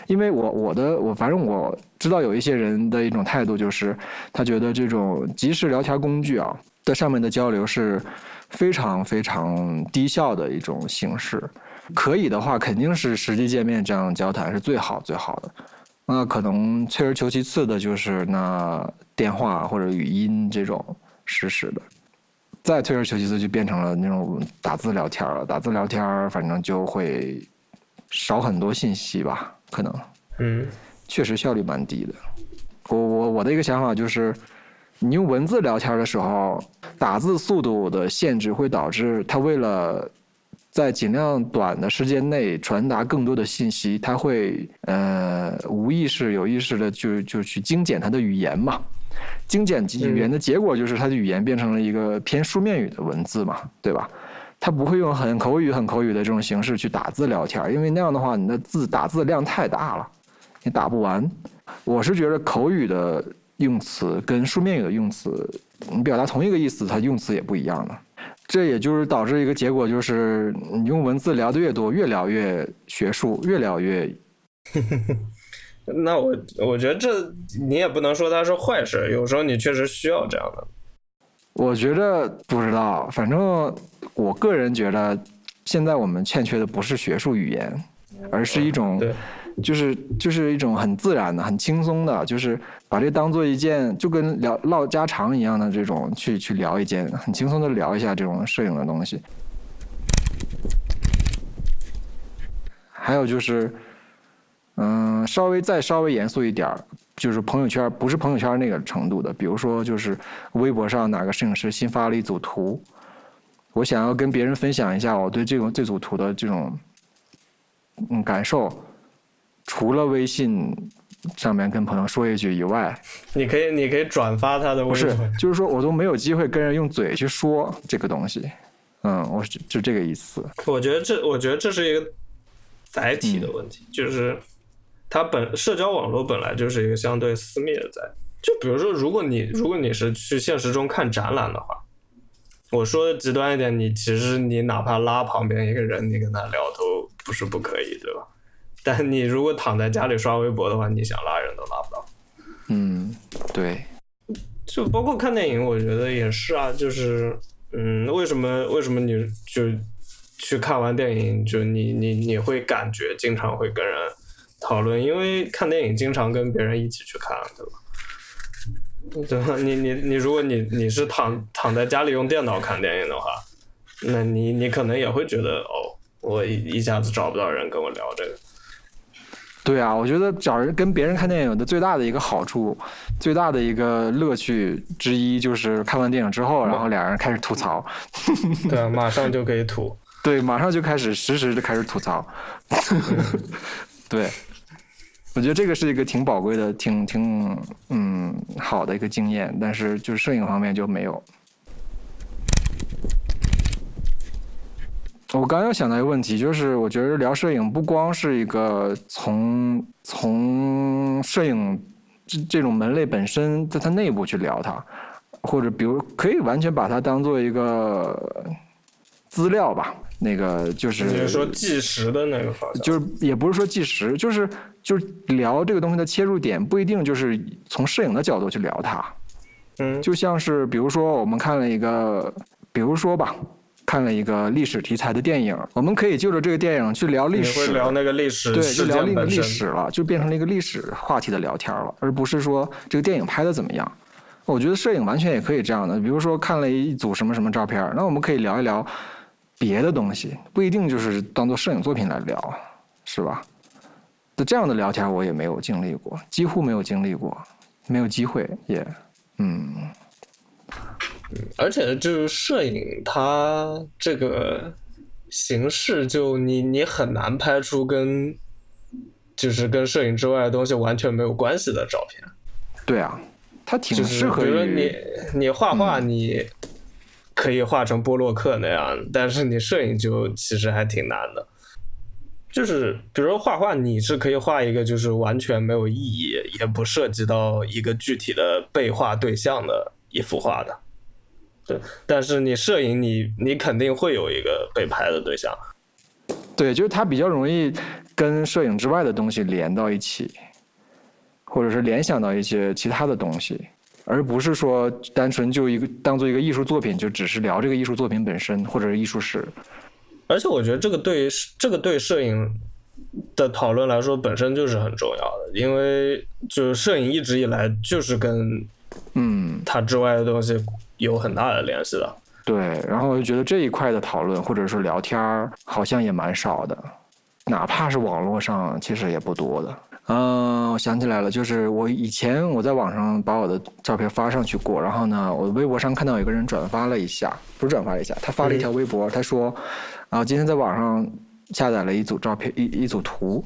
B: 因为我我的我反正我知道有一些人的一种态度就是，他觉得这种即时聊天工具啊在上面的交流是非常非常低效的一种形式。可以的话，肯定是实际见面这样交谈是最好最好的。那可能退而求其次的就是那电话或者语音这种实时的。再退而求其次，就变成了那种打字聊天了。打字聊天，反正就会少很多信息吧？可能，
A: 嗯，
B: 确实效率蛮低的。我我我的一个想法就是，你用文字聊天的时候，打字速度的限制会导致他为了。在尽量短的时间内传达更多的信息，他会呃无意识、有意识的就就去精简他的语言嘛。精简语言的结果就是他的语言变成了一个偏书面语的文字嘛，对吧？他不会用很口语、很口语的这种形式去打字聊天，因为那样的话，你的字打字量太大了，你打不完。我是觉得口语的用词跟书面语的用词，你表达同一个意思，它用词也不一样了。这也就是导致一个结果，就是你用文字聊的越多，越聊越学术，越聊越。
A: 那我我觉得这你也不能说它是坏事，有时候你确实需要这样的。
B: 我觉得不知道，反正我个人觉得，现在我们欠缺的不是学术语言，而是一种，就是就是一种很自然的、很轻松的，就是把这当做一件就跟聊唠家常一样的这种去去聊一件很轻松的聊一下这种摄影的东西。还有就是，嗯，稍微再稍微严肃一点儿。就是朋友圈不是朋友圈那个程度的，比如说就是微博上哪个摄影师新发了一组图，我想要跟别人分享一下我对这种这组图的这种嗯感受，除了微信上面跟朋友说一句以外，
A: 你可以你可以转发他的微信，
B: 不是，就是说我都没有机会跟人用嘴去说这个东西，嗯，我就就这个意思。
A: 我觉得这我觉得这是一个载体的问题，就是。它本社交网络本来就是一个相对私密的在，就比如说，如果你如果你是去现实中看展览的话，我说的极端一点，你其实你哪怕拉旁边一个人，你跟他聊都不是不可以，对吧？但你如果躺在家里刷微博的话，你想拉人都拉不到。
B: 嗯，对。
A: 就包括看电影，我觉得也是啊，就是嗯，为什么为什么你就去看完电影，就你你你会感觉经常会跟人。讨论，因为看电影经常跟别人一起去看，对吧？对吧？你你你，如果你你是躺躺在家里用电脑看电影的话，那你你可能也会觉得，哦，我一一下子找不到人跟我聊这个。
B: 对啊，我觉得找人跟别人看电影的最大的一个好处，最大的一个乐趣之一，就是看完电影之后，然后俩人开始吐槽。
A: 对，啊马上就可以吐。
B: 对，马上就开始实时的开始吐槽。对。我觉得这个是一个挺宝贵的、挺挺嗯好的一个经验，但是就是摄影方面就没有。我刚刚想到一个问题，就是我觉得聊摄影不光是一个从从摄影这这种门类本身在它内部去聊它，或者比如可以完全把它当做一个资料吧。那个就是
A: 你说计时的那个方向，
B: 就是也不是说计时，就是就是聊这个东西的切入点不一定就是从摄影的角度去聊它，
A: 嗯，
B: 就像是比如说我们看了一个，比如说吧，看了一个历史题材的电影，我们可以就着这个电影去聊历史，
A: 聊那个历史，
B: 对，就聊那个历史了，就变成了一个历史话题的聊天了，而不是说这个电影拍的怎么样。我觉得摄影完全也可以这样的，比如说看了一组什么什么照片，那我们可以聊一聊。别的东西不一定就是当做摄影作品来聊，是吧？那这样的聊天我也没有经历过，几乎没有经历过，没有机会也，嗯，
A: 而且就是摄影它这个形式，就你你很难拍出跟就是跟摄影之外的东西完全没有关系的照片。
B: 对啊，它挺适合
A: 于你你画画你。可以画成波洛克那样，但是你摄影就其实还挺难的。就是比如说画画，你是可以画一个就是完全没有意义，也不涉及到一个具体的被画对象的一幅画的。对，但是你摄影，你你肯定会有一个被拍的对象。
B: 对，就是它比较容易跟摄影之外的东西连到一起，或者是联想到一些其他的东西。而不是说单纯就一个当做一个艺术作品，就只是聊这个艺术作品本身或者是艺术史。
A: 而且我觉得这个对这个对摄影的讨论来说本身就是很重要的，因为就是摄影一直以来就是跟
B: 嗯
A: 它之外的东西有很大的联系的。
B: 对，然后我就觉得这一块的讨论或者是聊天儿好像也蛮少的，哪怕是网络上其实也不多的。嗯，我想起来了，就是我以前我在网上把我的照片发上去过，然后呢，我微博上看到有个人转发了一下，不是转发了一下，他发了一条微博，他说，啊，今天在网上下载了一组照片，一一组图，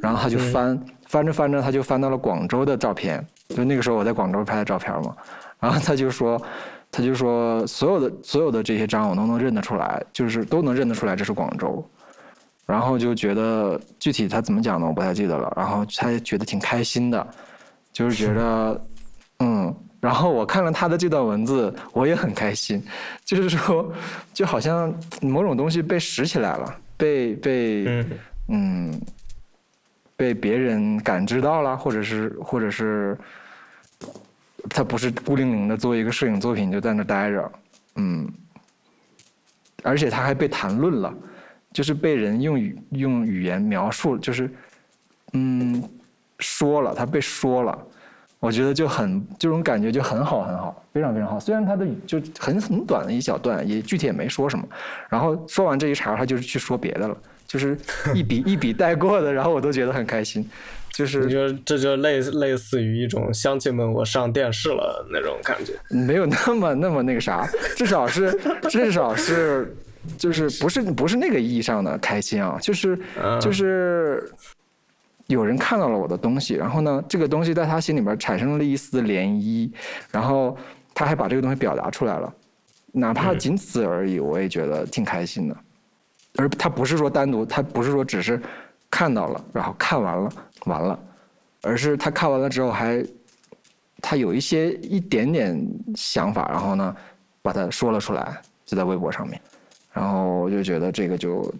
B: 然后他就翻翻着翻着，他就翻到了广州的照片，就那个时候我在广州拍的照片嘛，然后他就说，他就说所有的所有的这些章我都能认得出来，就是都能认得出来这是广州。然后就觉得具体他怎么讲的我不太记得了，然后他也觉得挺开心的，就是觉得嗯。然后我看了他的这段文字，我也很开心，就是说，就好像某种东西被拾起来了，被被嗯，被别人感知到了，或者是或者是，他不是孤零零的做一个摄影作品就在那待着，嗯，而且他还被谈论了，就是被人用语用语言描述，就是嗯说了，他被说了。我觉得就很这种感觉就很好很好，非常非常好。虽然他的就很很短的一小段，也具体也没说什么。然后说完这一茬，他就是去说别的了，就是一笔 一笔带过的。然后我都觉得很开心，就是
A: 就这就类类似于一种乡亲们我上电视了那种感觉，
B: 没有那么那么那个啥，至少是至少是就是不是不是那个意义上的开心啊，就是就是。有人看到了我的东西，然后呢，这个东西在他心里边产生了一丝涟漪，然后他还把这个东西表达出来了，哪怕仅此而已，我也觉得挺开心的。而他不是说单独，他不是说只是看到了，然后看完了完了，而是他看完了之后还他有一些一点点想法，然后呢把它说了出来，就在微博上面，然后我就觉得这个就。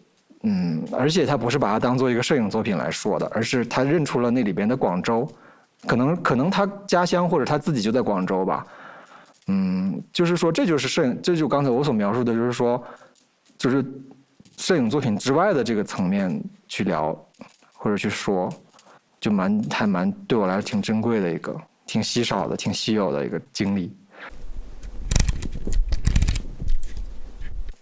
B: 嗯，而且他不是把它当做一个摄影作品来说的，而是他认出了那里边的广州，可能可能他家乡或者他自己就在广州吧。嗯，就是说这就是摄影，这就刚才我所描述的，就是说，就是摄影作品之外的这个层面去聊或者去说，就蛮还蛮对我来说挺珍贵的一个，挺稀少的、挺稀有的一个经历。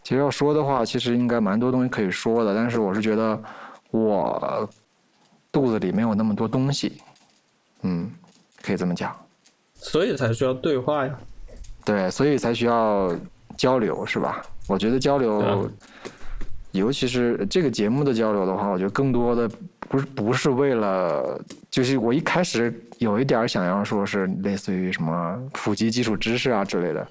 B: 其实要说的话，其实应该蛮多东西可以说的，但是我是觉得我肚子里没有那么多东西，嗯，可以这么讲。
A: 所以才需要对话呀。
B: 对，所以才需要交流，是吧？我觉得交流，尤其是这个节目的交流的话，我觉得更多的不是不是为了，就是我一开始有一点想要说是类似于什么普及基础知识啊之类的。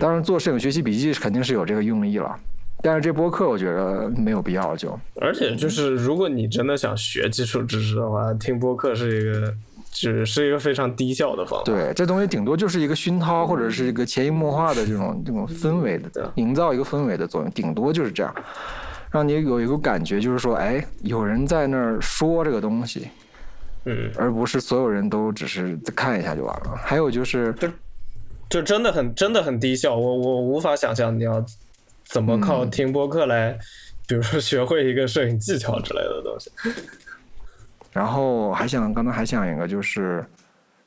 B: 当然，做摄影学习笔记肯定是有这个用意了，但是这播客我觉得没有必要就。
A: 而且就是，如果你真的想学基础知识的话，听播客是一个，只是一个非常低效的方法。
B: 对，这东西顶多就是一个熏陶或者是一个潜移默化的这种这种氛围的，营造一个氛围的作用，顶多就是这样，让你有一个感觉，就是说，哎，有人在那儿说这个东西，
A: 嗯，
B: 而不是所有人都只是看一下就完了。还有就是。
A: 就真的很真的很低效，我我无法想象你要怎么靠听播客来，比如说学会一个摄影技巧之类的东西。
B: 然后还想刚才还想一个就是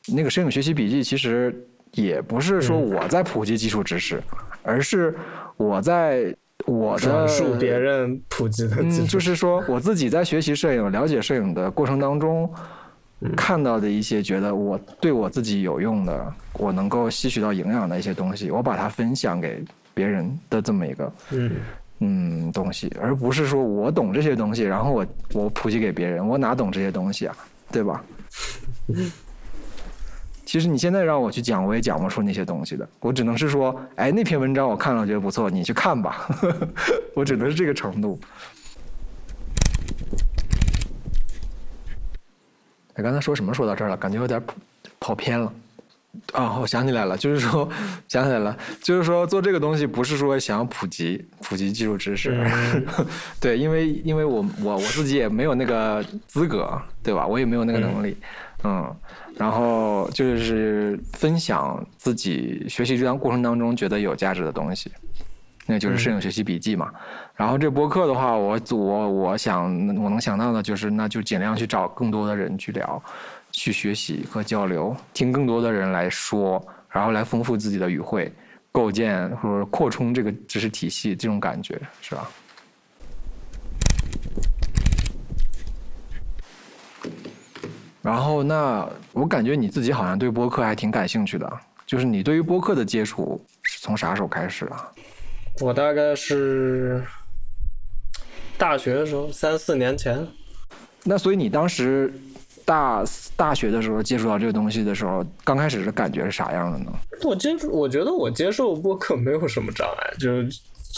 B: 那个摄影学习笔记，其实也不是说我在普及基础知识，而是我在我的
A: 转述别人普及的，
B: 嗯，就是说我自己在学习摄影、了解摄影的过程当中。看到的一些觉得我对我自己有用的，我能够吸取到营养的一些东西，我把它分享给别人的这么一个嗯嗯东西，而不是说我懂这些东西，然后我我普及给别人，我哪懂这些东西啊，对吧？其实你现在让我去讲，我也讲不出那些东西的，我只能是说，哎，那篇文章我看了觉得不错，你去看吧，我只能是这个程度。哎，刚才说什么？说到这儿了，感觉有点跑偏了。啊，我想起来了，就是说，想起来了，就是说，做这个东西不是说想要普及普及技术知识，对，因为因为我我我自己也没有那个资格，对吧？我也没有那个能力，嗯，然后就是分享自己学习这段过程当中觉得有价值的东西。那就是摄影学习笔记嘛，然后这播客的话，我我我想我能想到的就是，那就尽量去找更多的人去聊，去学习和交流，听更多的人来说，然后来丰富自己的语汇，构建或者扩充这个知识体系，这种感觉是吧？然后那我感觉你自己好像对播客还挺感兴趣的，就是你对于播客的接触是从啥时候开始啊？
A: 我大概是大学的时候，三四年前。
B: 那所以你当时大大学的时候接触到这个东西的时候，刚开始的感觉是啥样的呢？
A: 我接触，我觉得我接受播客没有什么障碍，就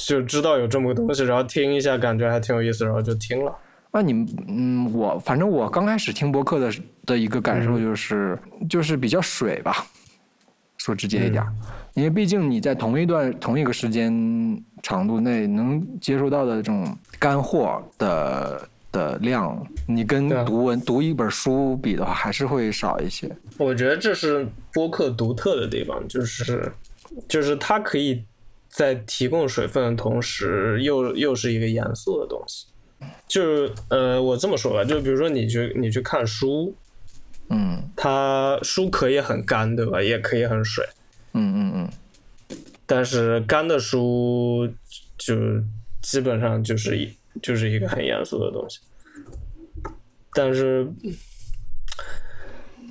A: 就知道有这么个东西，然后听一下，感觉还挺有意思，然后就听了。
B: 那你们，嗯，我反正我刚开始听播客的的一个感受就是，就是比较水吧，说直接一点儿，因为毕竟你在同一段同一个时间长度内能接收到的这种干货的的量，你跟读文读一本书比的话，还是会少一些。
A: 我觉得这是播客独特的地方，就是就是它可以在提供水分的同时，又又是一个严肃的东西。就是呃，我这么说吧，就比如说你去你去看书，
B: 嗯
A: 它书可以很干，对吧？也可以很水，
B: 嗯嗯嗯，
A: 但是干的书就基本上就是一就是一个很严肃的东西。但是，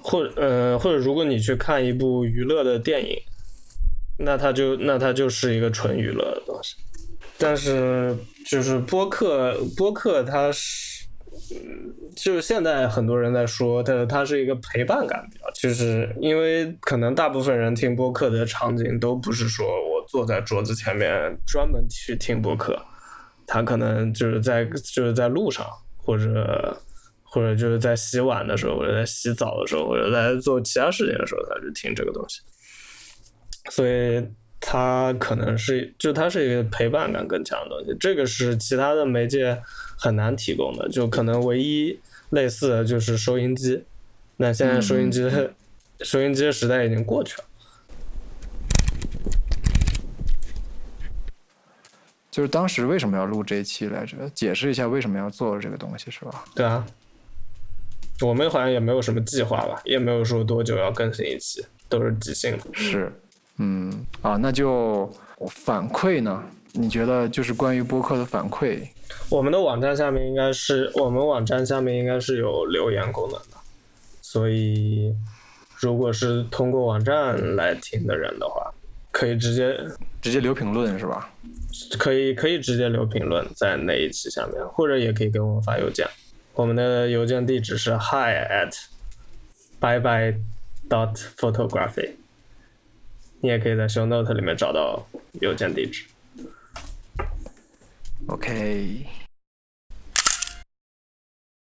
A: 或呃或者如果你去看一部娱乐的电影，那它就那它就是一个纯娱乐的东西。但是就是播客，播客它是，就是现在很多人在说它它是一个陪伴感比较，就是因为可能大部分人听播客的场景都不是说我坐在桌子前面专门去听播客，他可能就是在就是在路上或者。或者就是在洗碗的时候，或者在洗澡的时候，或者在做其他事情的时候，他就听这个东西。所以他可能是，就它是一个陪伴感更强的东西，这个是其他的媒介很难提供的，就可能唯一类似的就是收音机。那现在收音机，收音机的时代已经过去了。
B: 就是当时为什么要录这一期来着？解释一下为什么要做这个东西是吧？
A: 对啊，我们好像也没有什么计划吧，也没有说多久要更新一期，都是即兴的。
B: 是，嗯啊，那就反馈呢？你觉得就是关于播客的反馈？
A: 我们的网站下面应该是我们网站下面应该是有留言功能的，所以如果是通过网站来听的人的话，可以直接
B: 直接留评论是吧？
A: 可以可以直接留评论在那一期下面，或者也可以给我们发邮件。我们的邮件地址是 hi at bye bye dot photography。你也可以在 show note 里面找到邮件地址。
B: OK，